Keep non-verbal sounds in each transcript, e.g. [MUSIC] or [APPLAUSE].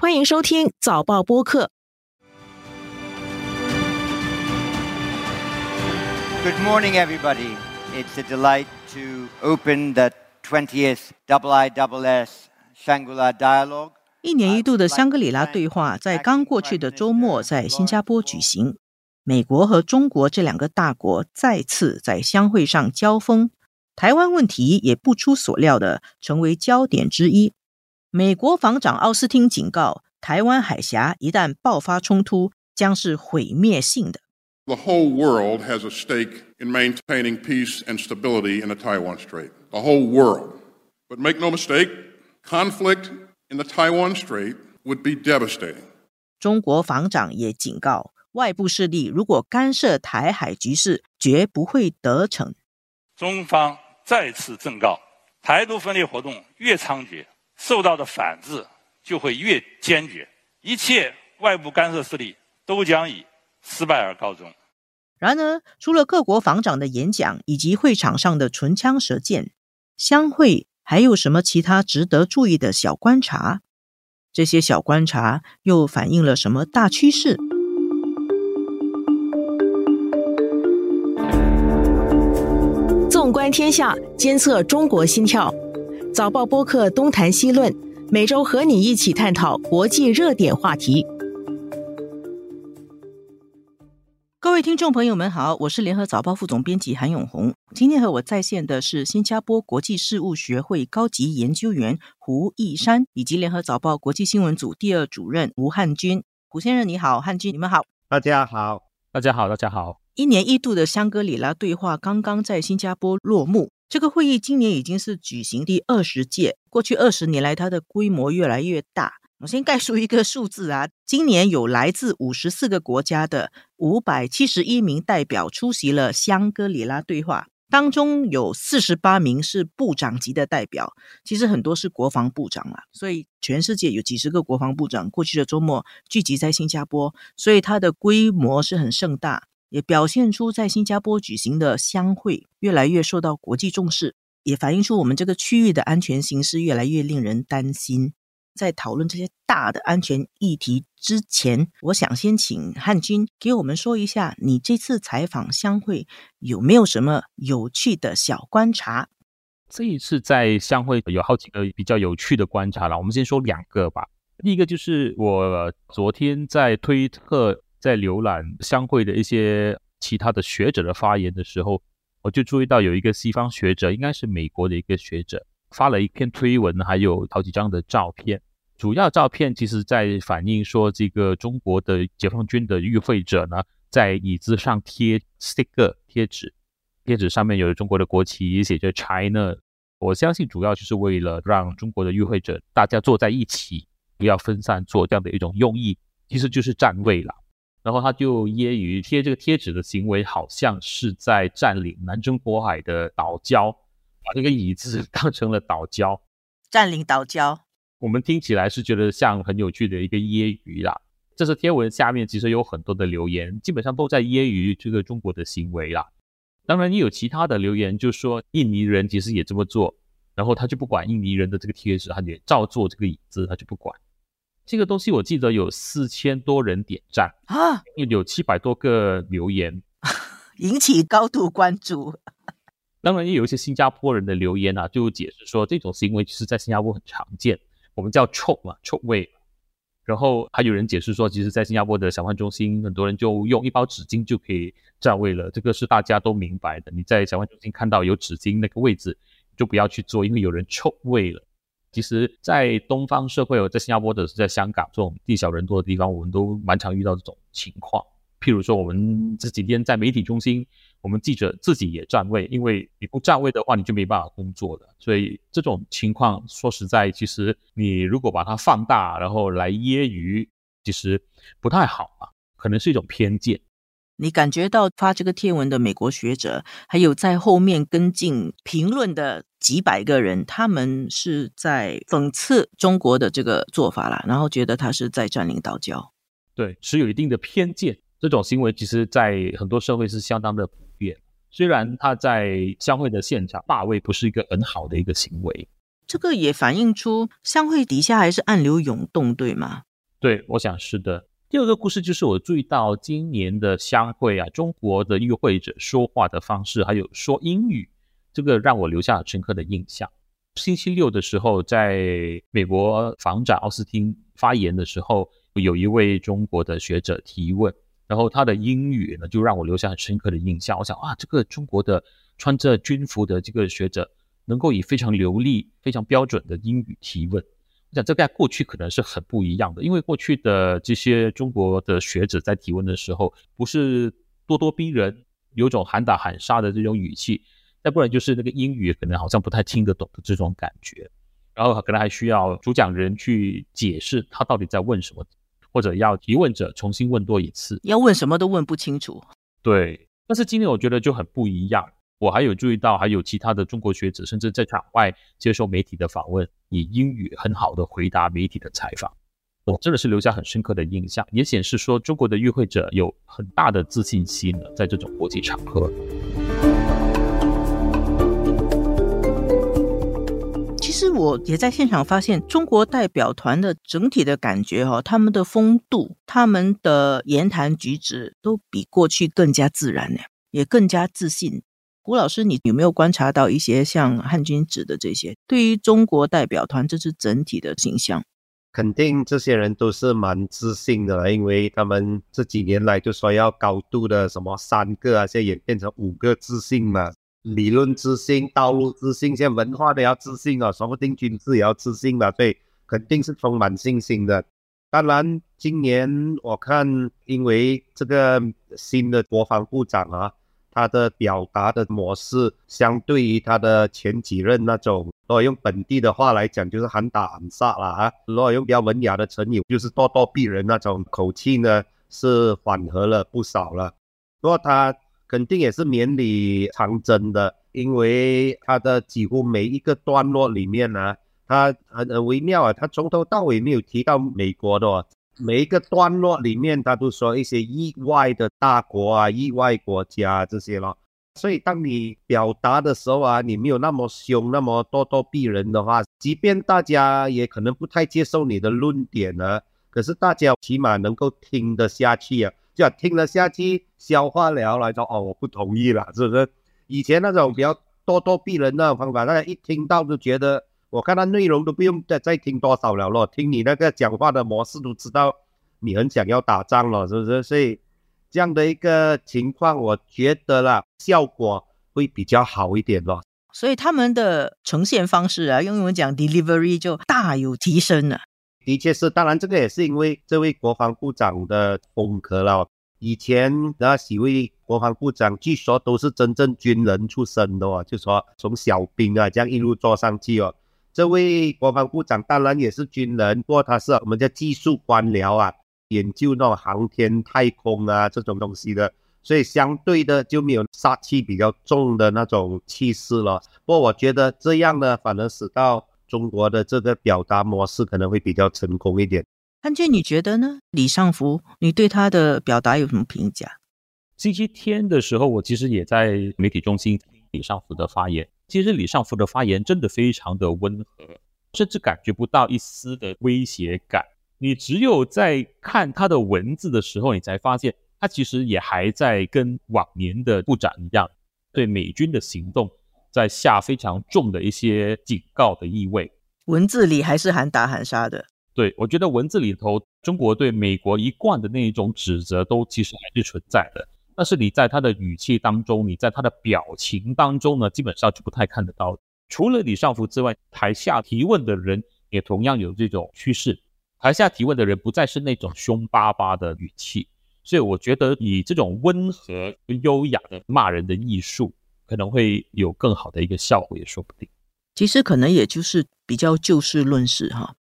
欢迎收听早报播客。Good morning, everybody. It's a delight to open the 20th IISS Shangri-La Dialogue. 一年一度的香格里拉对话在刚过去的周末在新加坡举行。美国和中国这两个大国再次在相会上交锋，台湾问题也不出所料的成为焦点之一。美国防长奥斯汀警告，台湾海峡一旦爆发冲突，将是毁灭性的。The whole world has a stake in maintaining peace and stability in the Taiwan Strait. The whole world. But make no mistake, conflict in the Taiwan Strait would be devastating. 中国防长也警告，外部势力如果干涉台海局势，绝不会得逞。中方再次正告：台独分裂活动越猖獗，受到的反制就会越坚决，一切外部干涉势力都将以失败而告终。然而，除了各国防长的演讲以及会场上的唇枪舌剑，相会还有什么其他值得注意的小观察？这些小观察又反映了什么大趋势？纵观天下，监测中国心跳。早报播客东谈西论，每周和你一起探讨国际热点话题。各位听众朋友们好，我是联合早报副总编辑韩永红。今天和我在线的是新加坡国际事务学会高级研究员胡义山，以及联合早报国际新闻组第二主任吴汉军。胡先生你好，汉军你们好。大家好，大家好，大家好。一年一度的香格里拉对话刚刚在新加坡落幕。这个会议今年已经是举行第二十届，过去二十年来，它的规模越来越大。我先概述一个数字啊，今年有来自五十四个国家的五百七十一名代表出席了香格里拉对话，当中有四十八名是部长级的代表，其实很多是国防部长啦，所以全世界有几十个国防部长过去的周末聚集在新加坡，所以它的规模是很盛大。也表现出在新加坡举行的相会越来越受到国际重视，也反映出我们这个区域的安全形势越来越令人担心。在讨论这些大的安全议题之前，我想先请汉军给我们说一下，你这次采访相会有没有什么有趣的小观察？这一次在相会有好几个比较有趣的观察了，我们先说两个吧。第一个就是我昨天在推特。在浏览相会的一些其他的学者的发言的时候，我就注意到有一个西方学者，应该是美国的一个学者，发了一篇推文，还有好几张的照片。主要照片其实在反映说，这个中国的解放军的与会者呢，在椅子上贴 sticker 贴纸，贴纸上面有中国的国旗，写着 China。我相信主要就是为了让中国的与会者大家坐在一起，不要分散坐这样的一种用意，其实就是站位了。然后他就揶揄贴这个贴纸的行为，好像是在占领南中国海的岛礁，把这个椅子 [LAUGHS] 当成了岛礁，占领岛礁。我们听起来是觉得像很有趣的一个揶揄啦。这是贴文下面其实有很多的留言，基本上都在揶揄这个中国的行为啦。当然也有其他的留言，就说印尼人其实也这么做，然后他就不管印尼人的这个贴纸，他也照做这个椅子，他就不管。这个东西我记得有四千多人点赞啊，有七百多个留言，[LAUGHS] 引起高度关注。[LAUGHS] 当然也有一些新加坡人的留言啊，就解释说这种行为其实在新加坡很常见，我们叫臭嘛，臭味。然后还有人解释说，其实，在新加坡的小贩中心，很多人就用一包纸巾就可以占位了，这个是大家都明白的。你在小贩中心看到有纸巾那个位置，就不要去做，因为有人臭味了。其实，在东方社会，在新加坡的是在香港这种地小人多的地方，我们都蛮常遇到这种情况。譬如说，我们这几天在媒体中心，我们记者自己也占位，因为你不占位的话，你就没办法工作的。所以这种情况，说实在，其实你如果把它放大，然后来揶揄，其实不太好啊，可能是一种偏见。你感觉到发这个贴文的美国学者，还有在后面跟进评论的几百个人，他们是在讽刺中国的这个做法啦，然后觉得他是在占领岛礁。对，持有一定的偏见。这种行为其实，在很多社会是相当的普遍。虽然他在相会的现场霸位不是一个很好的一个行为，这个也反映出相会底下还是暗流涌动，对吗？对，我想是的。第二个故事就是我注意到今年的相会啊，中国的与会者说话的方式，还有说英语，这个让我留下了深刻的印象。星期六的时候，在美国防长奥斯汀发言的时候，有一位中国的学者提问，然后他的英语呢，就让我留下很深刻的印象。我想啊，这个中国的穿着军服的这个学者，能够以非常流利、非常标准的英语提问。我想这在过去可能是很不一样的，因为过去的这些中国的学者在提问的时候，不是咄咄逼人，有种喊打喊杀的这种语气。再不然就是那个英语可能好像不太听得懂的这种感觉，然后可能还需要主讲人去解释他到底在问什么，或者要提问者重新问多一次，要问什么都问不清楚。对，但是今天我觉得就很不一样。我还有注意到，还有其他的中国学者，甚至在场外接受媒体的访问，以英语很好的回答媒体的采访，我真的是留下很深刻的印象，也显示说中国的与会者有很大的自信心了，在这种国际场合。其实我也在现场发现，中国代表团的整体的感觉哈，他们的风度、他们的言谈举止都比过去更加自然呢，也更加自信。胡老师，你有没有观察到一些像汉军指的这些，对于中国代表团这是整体的形象？肯定这些人都是蛮自信的，因为他们这几年来就说要高度的什么三个啊，现在演变成五个自信嘛。理论自信，道路自信，现在文化都要自信啊，说不定军事也要自信吧，所以肯定是充满信心的。当然，今年我看，因为这个新的国防部长啊，他的表达的模式，相对于他的前几任那种，如果用本地的话来讲，就是喊打喊杀了啊；如果用比较文雅的成语，就是咄咄逼人那种口气呢，是缓和了不少了。不过他。肯定也是绵里藏针的，因为他的几乎每一个段落里面呢，他很很微妙啊，他从头到尾没有提到美国的，每一个段落里面他都说一些意外的大国啊、意外国家这些咯。所以当你表达的时候啊，你没有那么凶、那么咄咄逼人的话，即便大家也可能不太接受你的论点呢，可是大家起码能够听得下去啊。就听了下去，消化了来说哦，我不同意了，是不是？以前那种比较咄咄逼人的方法，大家一听到就觉得，我看他内容都不用再再听多少了咯，听你那个讲话的模式都知道你很想要打仗了，是不是？所以这样的一个情况，我觉得啦，效果会比较好一点咯。所以他们的呈现方式啊，用英文讲 delivery 就大有提升了。的确是，当然这个也是因为这位国防部长的风格了。以前那几位国防部长据说都是真正军人出身的哦，就说从小兵啊这样一路做上去哦。这位国防部长当然也是军人，不过他是我们叫技术官僚啊，研究那种航天太空啊这种东西的，所以相对的就没有杀气比较重的那种气势了。不过我觉得这样呢，反而使到。中国的这个表达模式可能会比较成功一点。潘娟，你觉得呢？李尚福，你对他的表达有什么评价？星期天的时候，我其实也在媒体中心听李尚福的发言。其实李尚福的发言真的非常的温和，甚至感觉不到一丝的威胁感。你只有在看他的文字的时候，你才发现他其实也还在跟往年的部长一样，对美军的行动。在下非常重的一些警告的意味，文字里还是喊打喊杀的。对我觉得文字里头，中国对美国一贯的那一种指责都其实还是存在的。但是你在他的语气当中，你在他的表情当中呢，基本上就不太看得到。除了李尚福之外，台下提问的人也同样有这种趋势。台下提问的人不再是那种凶巴巴的语气，所以我觉得以这种温和、优雅的骂人的艺术。可能会有更好的一个效果，也说不定。其实可能也就是比较就事论事哈，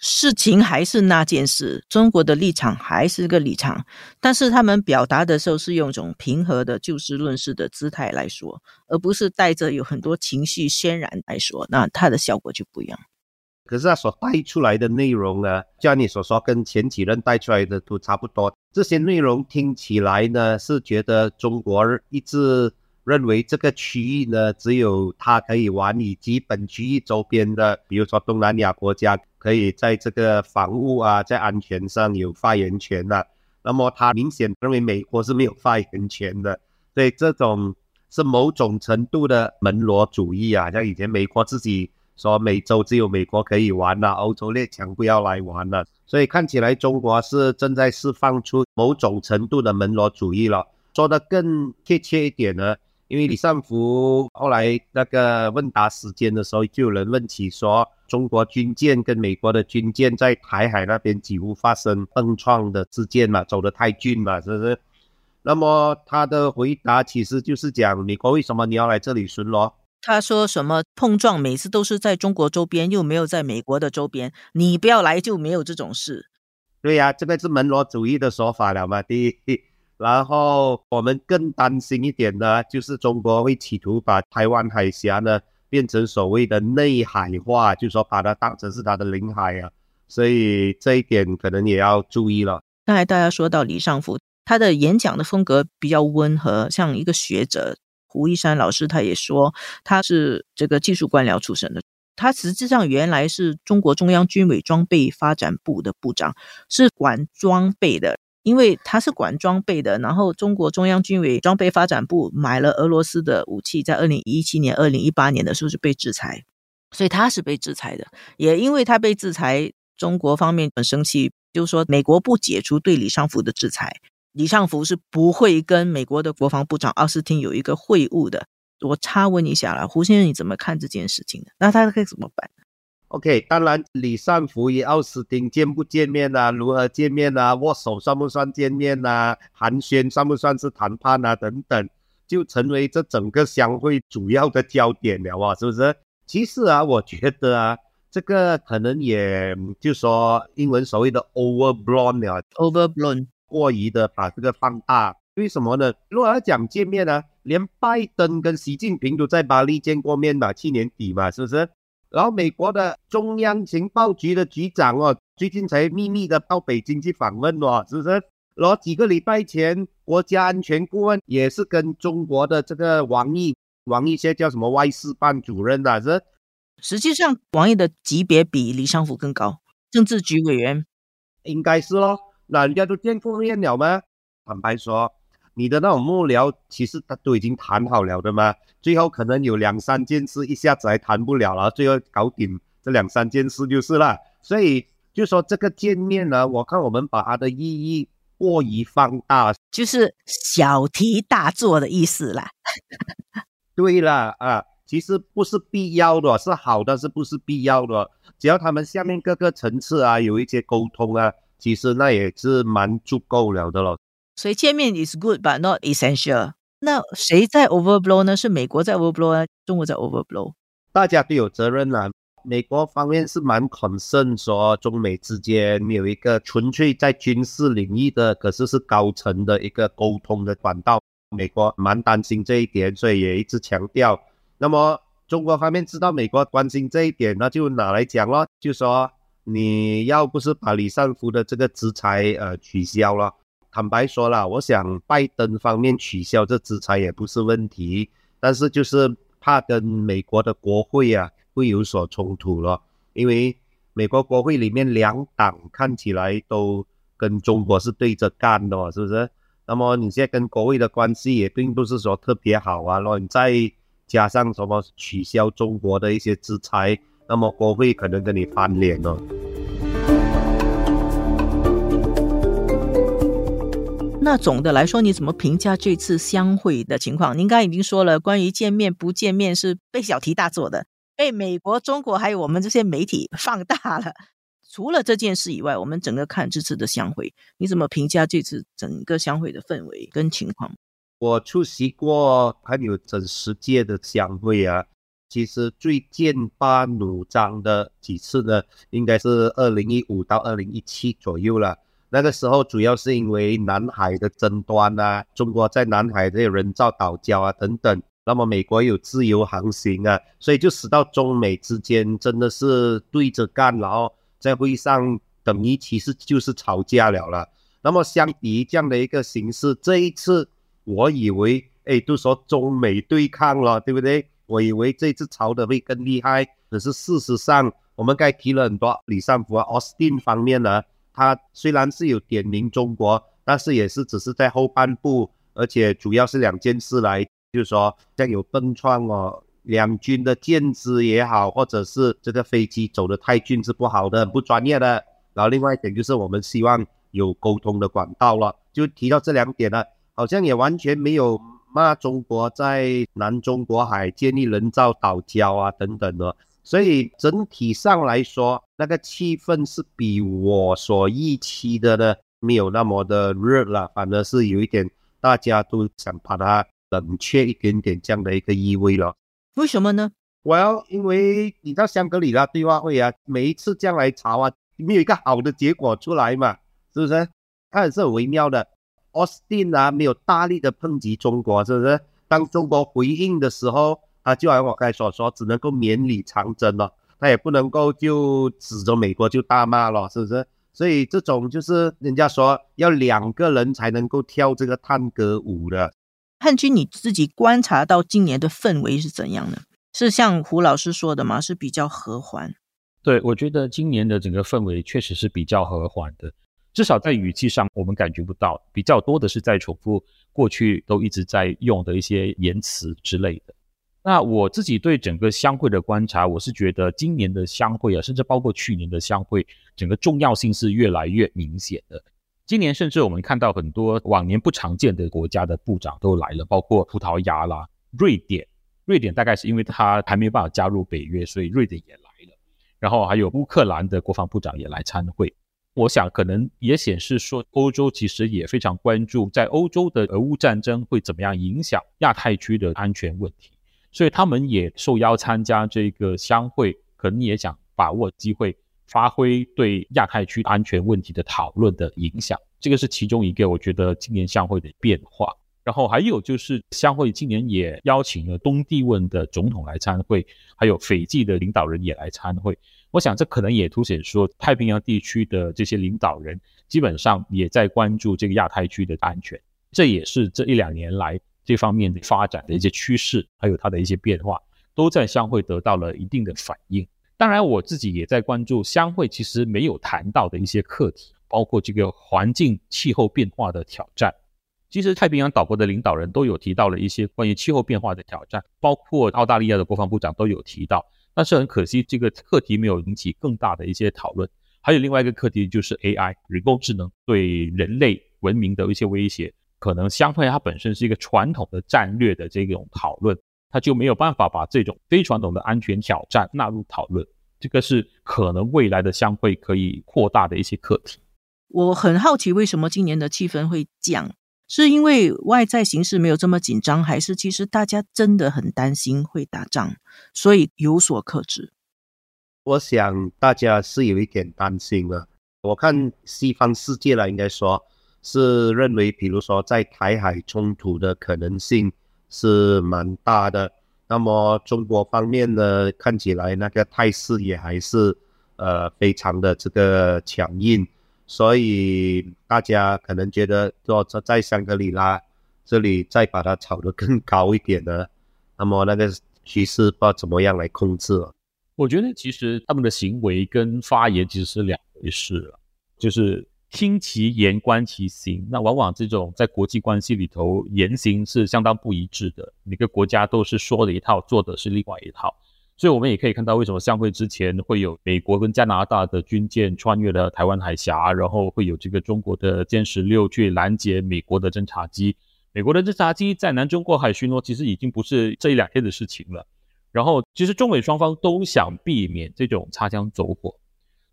事情还是那件事，中国的立场还是个立场，但是他们表达的时候是用一种平和的就事论事的姿态来说，而不是带着有很多情绪渲染来说，那它的效果就不一样。可是他所带出来的内容呢，像你所说，跟前几任带出来的都差不多。这些内容听起来呢，是觉得中国一直。认为这个区域呢，只有它可以玩，以及本区域周边的，比如说东南亚国家，可以在这个防务啊，在安全上有发言权的。那么他明显认为美国是没有发言权的，所以这种是某种程度的门罗主义啊，像以前美国自己说美洲只有美国可以玩了，欧洲列强不要来玩了，所以看起来中国是正在释放出某种程度的门罗主义了。说的更贴切一点呢，因为李尚福后来那个问答时间的时候，就有人问起说。中国军舰跟美国的军舰在台海那边几乎发生碰撞的事件嘛，走得太近嘛，是不是？那么他的回答其实就是讲，美国为什么你要来这里巡逻？他说什么碰撞每次都是在中国周边，又没有在美国的周边，你不要来就没有这种事。对呀，这个是门罗主义的说法了嘛？第一，然后我们更担心一点呢，就是中国会企图把台湾海峡呢。变成所谓的内海化，就说把它当成是它的领海啊，所以这一点可能也要注意了。刚才大家说到李尚福，他的演讲的风格比较温和，像一个学者胡一山老师，他也说他是这个技术官僚出身的，他实际上原来是中国中央军委装备发展部的部长，是管装备的。因为他是管装备的，然后中国中央军委装备发展部买了俄罗斯的武器，在二零一七年、二零一八年的时候就被制裁，所以他是被制裁的。也因为他被制裁，中国方面很生气，就是说美国不解除对李尚福的制裁，李尚福是不会跟美国的国防部长奥斯汀有一个会晤的。我插问一下了，胡先生你怎么看这件事情的？那他可以怎么办？OK，当然，李尚福与奥斯汀见不见面啊？如何见面啊？握手算不算见面啊？寒暄算不算是谈判啊？等等，就成为这整个相会主要的焦点了啊，是不是？其实啊，我觉得啊，这个可能也就说英文所谓的 overblown 了，overblown 过于的把这个放大。为什么呢？如果要讲见面呢，连拜登跟习近平都在巴黎见过面嘛，去年底嘛，是不是？然后美国的中央情报局的局长哦，最近才秘密的到北京去访问哦，是不是？然后几个礼拜前，国家安全顾问也是跟中国的这个王毅，王毅现在叫什么外事办主任啊？是？实际上，王毅的级别比李尚福更高，政治局委员，应该是咯。那人家都见过面了吗？坦白说。你的那种幕僚，其实他都已经谈好了的嘛，最后可能有两三件事一下子还谈不了了，最后搞定这两三件事就是了。所以就说这个见面呢，我看我们把它的意义过于放大，就是小题大做的意思啦。对了啊，其实不是必要的，是好的，是不是必要的？只要他们下面各个层次啊有一些沟通啊，其实那也是蛮足够了的了。所以见面 is good but not essential。那谁在 overblow 呢？是美国在 overblow，中国在 overblow？大家都有责任啊。美国方面是蛮 concern 说中美之间有一个纯粹在军事领域的，可是是高层的一个沟通的管道。美国蛮担心这一点，所以也一直强调。那么中国方面知道美国关心这一点，那就拿来讲咯，就说你要不是把李尚福的这个制裁呃取消了。坦白说了，我想拜登方面取消这制裁也不是问题，但是就是怕跟美国的国会啊会有所冲突了，因为美国国会里面两党看起来都跟中国是对着干的，是不是？那么你现在跟国会的关系也并不是说特别好啊，然后你再加上什么取消中国的一些制裁，那么国会可能跟你翻脸了。那总的来说，你怎么评价这次相会的情况？您刚才已经说了，关于见面不见面是被小题大做的，[LAUGHS] 被美国、中国还有我们这些媒体放大了。[LAUGHS] 除了这件事以外，我们整个看这次的相会，你怎么评价这次整个相会的氛围跟情况？我出席过还有整十届的相会啊，其实最剑拔弩张的几次呢，应该是二零一五到二零一七左右了。那个时候主要是因为南海的争端啊，中国在南海这些人造岛礁啊等等，那么美国有自由航行啊，所以就使到中美之间真的是对着干，然后在会上等于其实就是吵架了了。那么相比这样的一个形式，这一次我以为哎，都说中美对抗了，对不对？我以为这次吵得会更厉害，可是事实上，我们刚才提了很多李尚福、啊、奥斯汀方面呢，他虽然是有点名中国，但是也是只是在后半部，而且主要是两件事来，就是说像有崩创哦，两军的舰只也好，或者是这个飞机走的太近是不好的、不专业的。然后另外一点就是我们希望有沟通的管道了，就提到这两点了，好像也完全没有。骂中国在南中国海建立人造岛礁啊，等等的，所以整体上来说，那个气氛是比我所预期的呢，没有那么的热了，反而是有一点大家都想把它冷却一点点这样的一个意味了。为什么呢？Well，因为你到香格里拉对话会啊，每一次这样来吵啊，没有一个好的结果出来嘛，是不是？它也是很微妙的。奥斯汀啊，没有大力的抨击中国，是不是？当中国回应的时候，他就按我刚才所说，只能够绵里藏针了，他也不能够就指着美国就大骂了，是不是？所以这种就是人家说要两个人才能够跳这个探戈舞的。汉军，你自己观察到今年的氛围是怎样的？是像胡老师说的吗？是比较和缓？对，我觉得今年的整个氛围确实是比较和缓的。至少在语气上，我们感觉不到，比较多的是在重复过去都一直在用的一些言辞之类的。那我自己对整个相会的观察，我是觉得今年的相会啊，甚至包括去年的相会，整个重要性是越来越明显的。今年甚至我们看到很多往年不常见的国家的部长都来了，包括葡萄牙啦、瑞典。瑞典大概是因为它还没有办法加入北约，所以瑞典也来了。然后还有乌克兰的国防部长也来参会。我想，可能也显示说，欧洲其实也非常关注，在欧洲的俄乌战争会怎么样影响亚太区的安全问题，所以他们也受邀参加这个相会，可能也想把握机会，发挥对亚太区安全问题的讨论的影响。这个是其中一个，我觉得今年相会的变化。然后还有就是相会今年也邀请了东帝汶的总统来参会，还有斐济的领导人也来参会。我想，这可能也凸显说，太平洋地区的这些领导人基本上也在关注这个亚太区的安全。这也是这一两年来这方面的发展的一些趋势，还有它的一些变化，都在相会得到了一定的反应。当然，我自己也在关注相会其实没有谈到的一些课题，包括这个环境气候变化的挑战。其实，太平洋岛国的领导人都有提到了一些关于气候变化的挑战，包括澳大利亚的国防部长都有提到。但是很可惜，这个课题没有引起更大的一些讨论。还有另外一个课题就是 AI 人工智能对人类文明的一些威胁，可能相对它本身是一个传统的战略的这种讨论，它就没有办法把这种非传统的安全挑战纳入讨论。这个是可能未来的相会可以扩大的一些课题。我很好奇，为什么今年的气氛会降？是因为外在形势没有这么紧张，还是其实大家真的很担心会打仗，所以有所克制？我想大家是有一点担心了。我看西方世界了，应该说是认为，比如说在台海冲突的可能性是蛮大的。那么中国方面呢，看起来那个态势也还是呃非常的这个强硬。所以大家可能觉得，说在在香格里拉这里再把它炒得更高一点呢，[LAUGHS] 那么那个趋势不知道怎么样来控制了。我觉得其实他们的行为跟发言其实是两回事，就是听其言观其行。那往往这种在国际关系里头言行是相当不一致的，每个国家都是说的一套，做的是另外一套。所以，我们也可以看到，为什么相会之前会有美国跟加拿大的军舰穿越了台湾海峡，然后会有这个中国的歼十六去拦截美国的侦察机。美国的侦察机在南中国海巡逻，其实已经不是这一两天的事情了。然后，其实中美双方都想避免这种擦枪走火，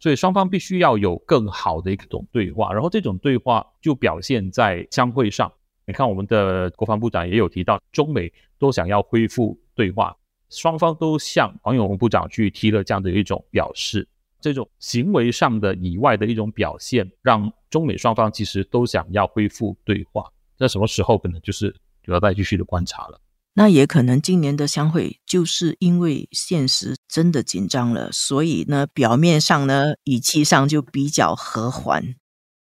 所以双方必须要有更好的一种对话。然后，这种对话就表现在相会上。你看，我们的国防部长也有提到，中美都想要恢复对话。双方都向黄永红部长去提了这样的一种表示，这种行为上的以外的一种表现，让中美双方其实都想要恢复对话。在什么时候可能就是就要再继续的观察了。那也可能今年的相会就是因为现实真的紧张了，所以呢，表面上呢语气上就比较和缓。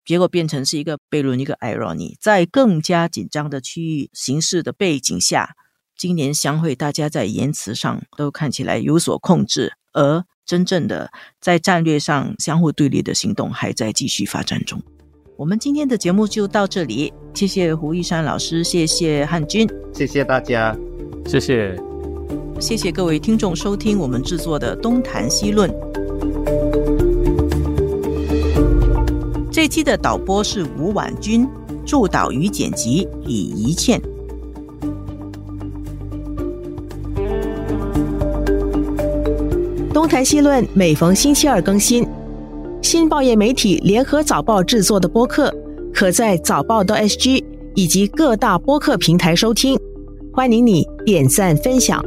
结果变成是一个悖论，一个 irony。在更加紧张的区域形势的背景下，今年相会大家在言辞上都看起来有所控制，而真正的在战略上相互对立的行动还在继续发展中。我们今天的节目就到这里，谢谢胡一山老师，谢谢汉军，谢谢大家，谢谢，谢谢各位听众收听我们制作的《东谈西论》。这期的导播是吴婉君，助导与剪辑李怡倩。东谈西论每逢星期二更新，新报业媒体联合早报制作的播客，可在早报的 SG 以及各大播客平台收听。欢迎你点赞分享。